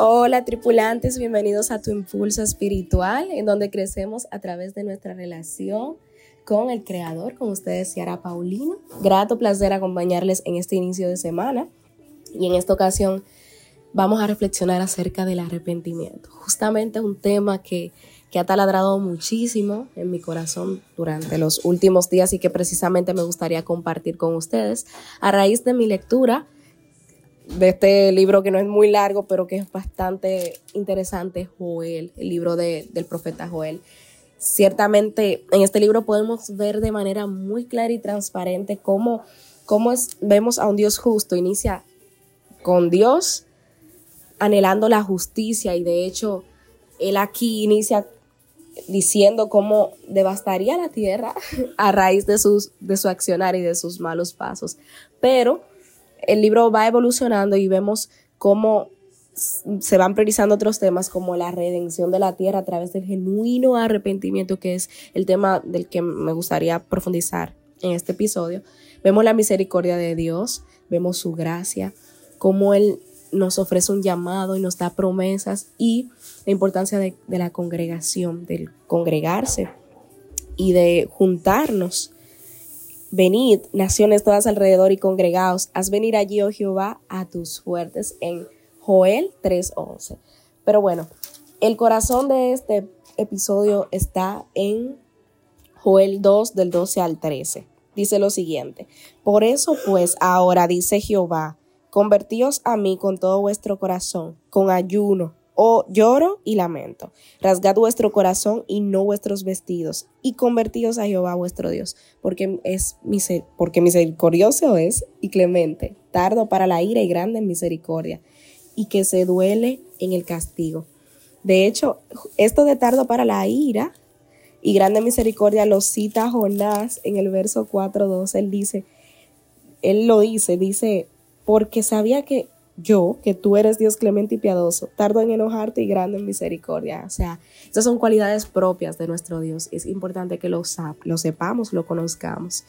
Hola tripulantes, bienvenidos a tu impulso espiritual, en donde crecemos a través de nuestra relación con el Creador, con ustedes Ciara Paulino. Grato placer acompañarles en este inicio de semana y en esta ocasión vamos a reflexionar acerca del arrepentimiento. Justamente un tema que, que ha taladrado muchísimo en mi corazón durante los últimos días y que precisamente me gustaría compartir con ustedes a raíz de mi lectura de este libro que no es muy largo, pero que es bastante interesante, Joel, el libro del profeta Joel. Ciertamente en este libro podemos ver de manera muy clara y transparente cómo, cómo es, vemos a un Dios justo. Inicia con Dios anhelando la justicia y de hecho él aquí inicia diciendo cómo devastaría la tierra a raíz de, sus, de su accionar y de sus malos pasos. Pero el libro va evolucionando y vemos cómo se van priorizando otros temas como la redención de la tierra a través del genuino arrepentimiento, que es el tema del que me gustaría profundizar en este episodio. Vemos la misericordia de Dios, vemos su gracia, cómo Él nos ofrece un llamado y nos da promesas y la importancia de, de la congregación, del congregarse y de juntarnos Venid, naciones todas alrededor y congregaos, haz venir allí, oh Jehová, a tus fuertes en Joel 3:11. Pero bueno, el corazón de este episodio está en Joel 2 del 12 al 13. Dice lo siguiente, por eso pues ahora dice Jehová, convertíos a mí con todo vuestro corazón, con ayuno, o lloro y lamento. Rasgad vuestro corazón y no vuestros vestidos, y convertíos a Jehová vuestro Dios, porque es porque misericordioso es y clemente, tardo para la ira y grande en misericordia, y que se duele en el castigo. De hecho, esto de tardo para la ira y grande misericordia lo cita Jonás en el verso 4.2. Él dice, él lo dice, dice, porque sabía que yo, que tú eres Dios clemente y piadoso, tardo en enojarte y grande en misericordia. O sea, estas son cualidades propias de nuestro Dios. Es importante que lo, lo sepamos, lo conozcamos.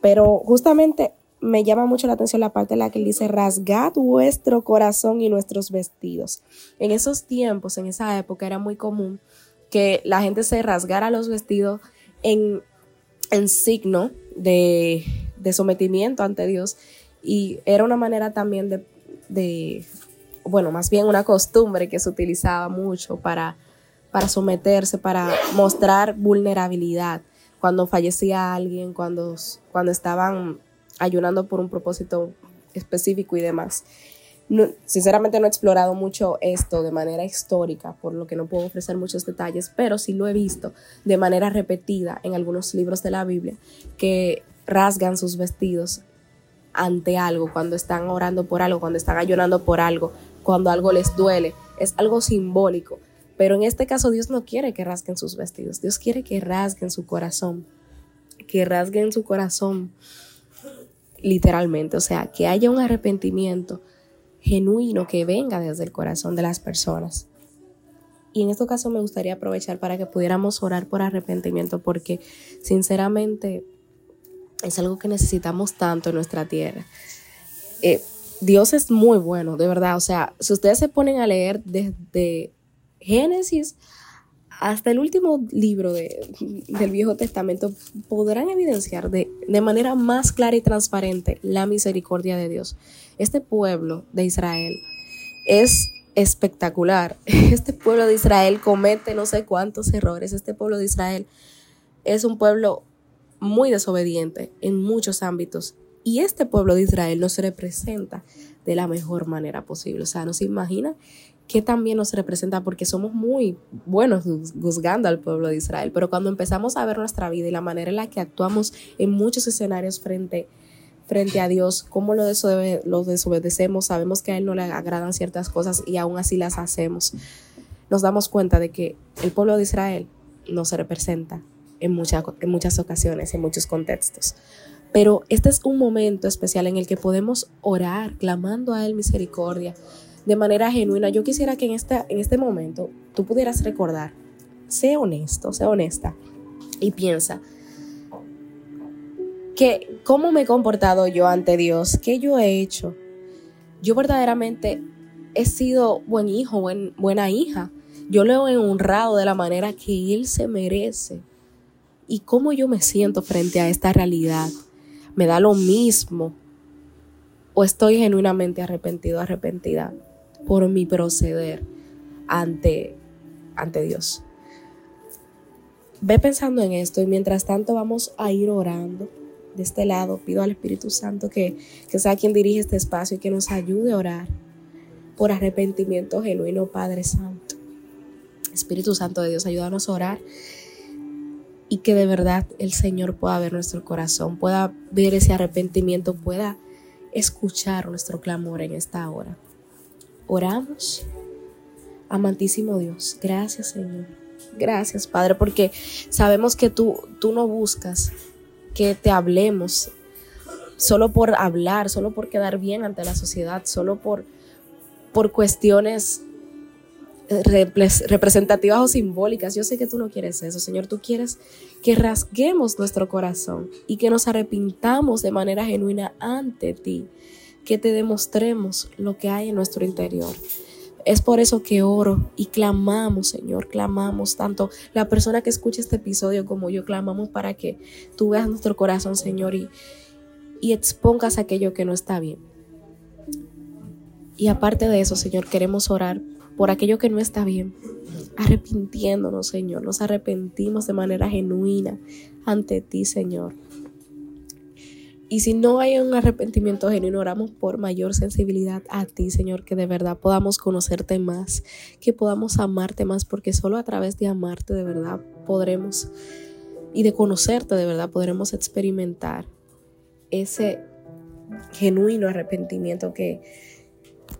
Pero justamente me llama mucho la atención la parte en la que él dice, rasgad vuestro corazón y nuestros vestidos. En esos tiempos, en esa época, era muy común que la gente se rasgara los vestidos en, en signo de, de sometimiento ante Dios. Y era una manera también de de, bueno, más bien una costumbre que se utilizaba mucho para, para someterse, para mostrar vulnerabilidad cuando fallecía alguien, cuando, cuando estaban ayunando por un propósito específico y demás. sinceramente no he explorado mucho esto de manera histórica, por lo que no puedo ofrecer muchos detalles, pero sí lo he visto de manera repetida en algunos libros de la Biblia que rasgan sus vestidos ante algo, cuando están orando por algo, cuando están ayunando por algo, cuando algo les duele. Es algo simbólico. Pero en este caso Dios no quiere que rasguen sus vestidos. Dios quiere que rasguen su corazón. Que rasguen su corazón literalmente. O sea, que haya un arrepentimiento genuino que venga desde el corazón de las personas. Y en este caso me gustaría aprovechar para que pudiéramos orar por arrepentimiento porque sinceramente es algo que necesitamos tanto en nuestra tierra. Eh, Dios es muy bueno, de verdad. O sea, si ustedes se ponen a leer desde Génesis hasta el último libro del Viejo Testamento, podrán evidenciar de, de manera más clara y transparente la misericordia de Dios. Este pueblo de Israel es espectacular. Este pueblo de Israel comete no sé cuántos errores. Este pueblo de Israel es un pueblo muy desobediente en muchos ámbitos. Y este pueblo de Israel no se representa de la mejor manera posible. O sea, no se imagina que también nos representa porque somos muy buenos juzgando al pueblo de Israel. Pero cuando empezamos a ver nuestra vida y la manera en la que actuamos en muchos escenarios frente, frente a Dios, cómo lo, lo desobedecemos, sabemos que a Él no le agradan ciertas cosas y aún así las hacemos, nos damos cuenta de que el pueblo de Israel no se representa en, en muchas ocasiones, en muchos contextos. Pero este es un momento especial en el que podemos orar, clamando a Él misericordia, de manera genuina. Yo quisiera que en, esta, en este momento tú pudieras recordar, sé honesto, sé honesta y piensa que cómo me he comportado yo ante Dios, qué yo he hecho. Yo verdaderamente he sido buen hijo, buena hija. Yo lo he honrado de la manera que Él se merece. ¿Y cómo yo me siento frente a esta realidad? ¿Me da lo mismo? ¿O estoy genuinamente arrepentido, arrepentida por mi proceder ante, ante Dios? Ve pensando en esto y mientras tanto vamos a ir orando de este lado. Pido al Espíritu Santo que, que sea quien dirige este espacio y que nos ayude a orar por arrepentimiento genuino, Padre Santo. Espíritu Santo de Dios, ayúdanos a orar y que de verdad el Señor pueda ver nuestro corazón, pueda ver ese arrepentimiento, pueda escuchar nuestro clamor en esta hora. Oramos, amantísimo Dios, gracias Señor, gracias Padre, porque sabemos que tú, tú no buscas que te hablemos solo por hablar, solo por quedar bien ante la sociedad, solo por, por cuestiones representativas o simbólicas. Yo sé que tú no quieres eso, Señor. Tú quieres que rasguemos nuestro corazón y que nos arrepintamos de manera genuina ante ti, que te demostremos lo que hay en nuestro interior. Es por eso que oro y clamamos, Señor, clamamos tanto la persona que escucha este episodio como yo, clamamos para que tú veas nuestro corazón, Señor, y, y expongas aquello que no está bien. Y aparte de eso, Señor, queremos orar por aquello que no está bien, arrepintiéndonos, Señor. Nos arrepentimos de manera genuina ante ti, Señor. Y si no hay un arrepentimiento genuino, oramos por mayor sensibilidad a ti, Señor, que de verdad podamos conocerte más, que podamos amarte más, porque solo a través de amarte de verdad podremos, y de conocerte de verdad podremos experimentar ese genuino arrepentimiento que,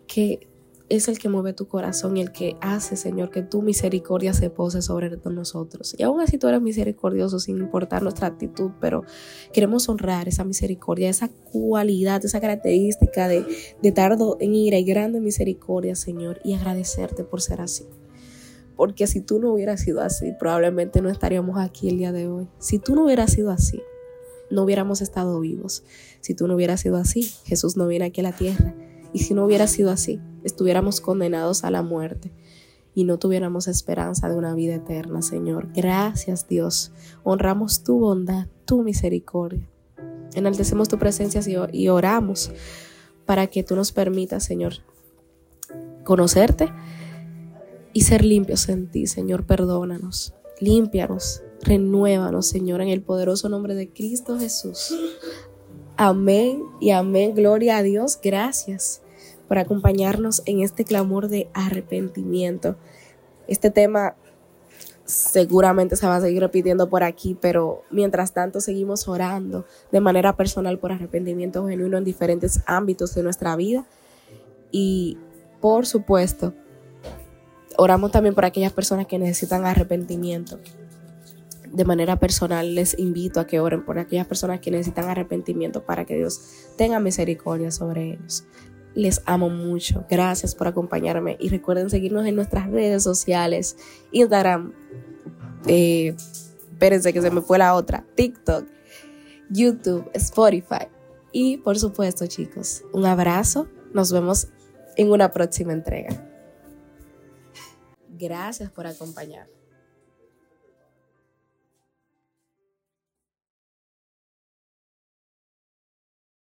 que es el que mueve tu corazón y el que hace, Señor, que tu misericordia se pose sobre nosotros. Y aún así tú eres misericordioso sin importar nuestra actitud, pero queremos honrar esa misericordia, esa cualidad, esa característica de, de tardo en ira y grande misericordia, Señor, y agradecerte por ser así. Porque si tú no hubieras sido así, probablemente no estaríamos aquí el día de hoy. Si tú no hubieras sido así, no hubiéramos estado vivos. Si tú no hubieras sido así, Jesús no viene aquí a la tierra. Y si no hubiera sido así, estuviéramos condenados a la muerte y no tuviéramos esperanza de una vida eterna, Señor. Gracias, Dios. Honramos tu bondad, tu misericordia. Enaltecemos tu presencia y oramos para que tú nos permitas, Señor, conocerte y ser limpios en ti, Señor. Perdónanos, límpianos, renuévanos, Señor, en el poderoso nombre de Cristo Jesús. Amén y amén. Gloria a Dios. Gracias por acompañarnos en este clamor de arrepentimiento. Este tema seguramente se va a seguir repitiendo por aquí, pero mientras tanto seguimos orando de manera personal por arrepentimiento genuino en diferentes ámbitos de nuestra vida. Y por supuesto, oramos también por aquellas personas que necesitan arrepentimiento. De manera personal les invito a que oren por aquellas personas que necesitan arrepentimiento para que Dios tenga misericordia sobre ellos. Les amo mucho. Gracias por acompañarme y recuerden seguirnos en nuestras redes sociales, Instagram, eh, espérense que se me fue la otra, TikTok, YouTube, Spotify. Y por supuesto, chicos, un abrazo. Nos vemos en una próxima entrega. Gracias por acompañarme.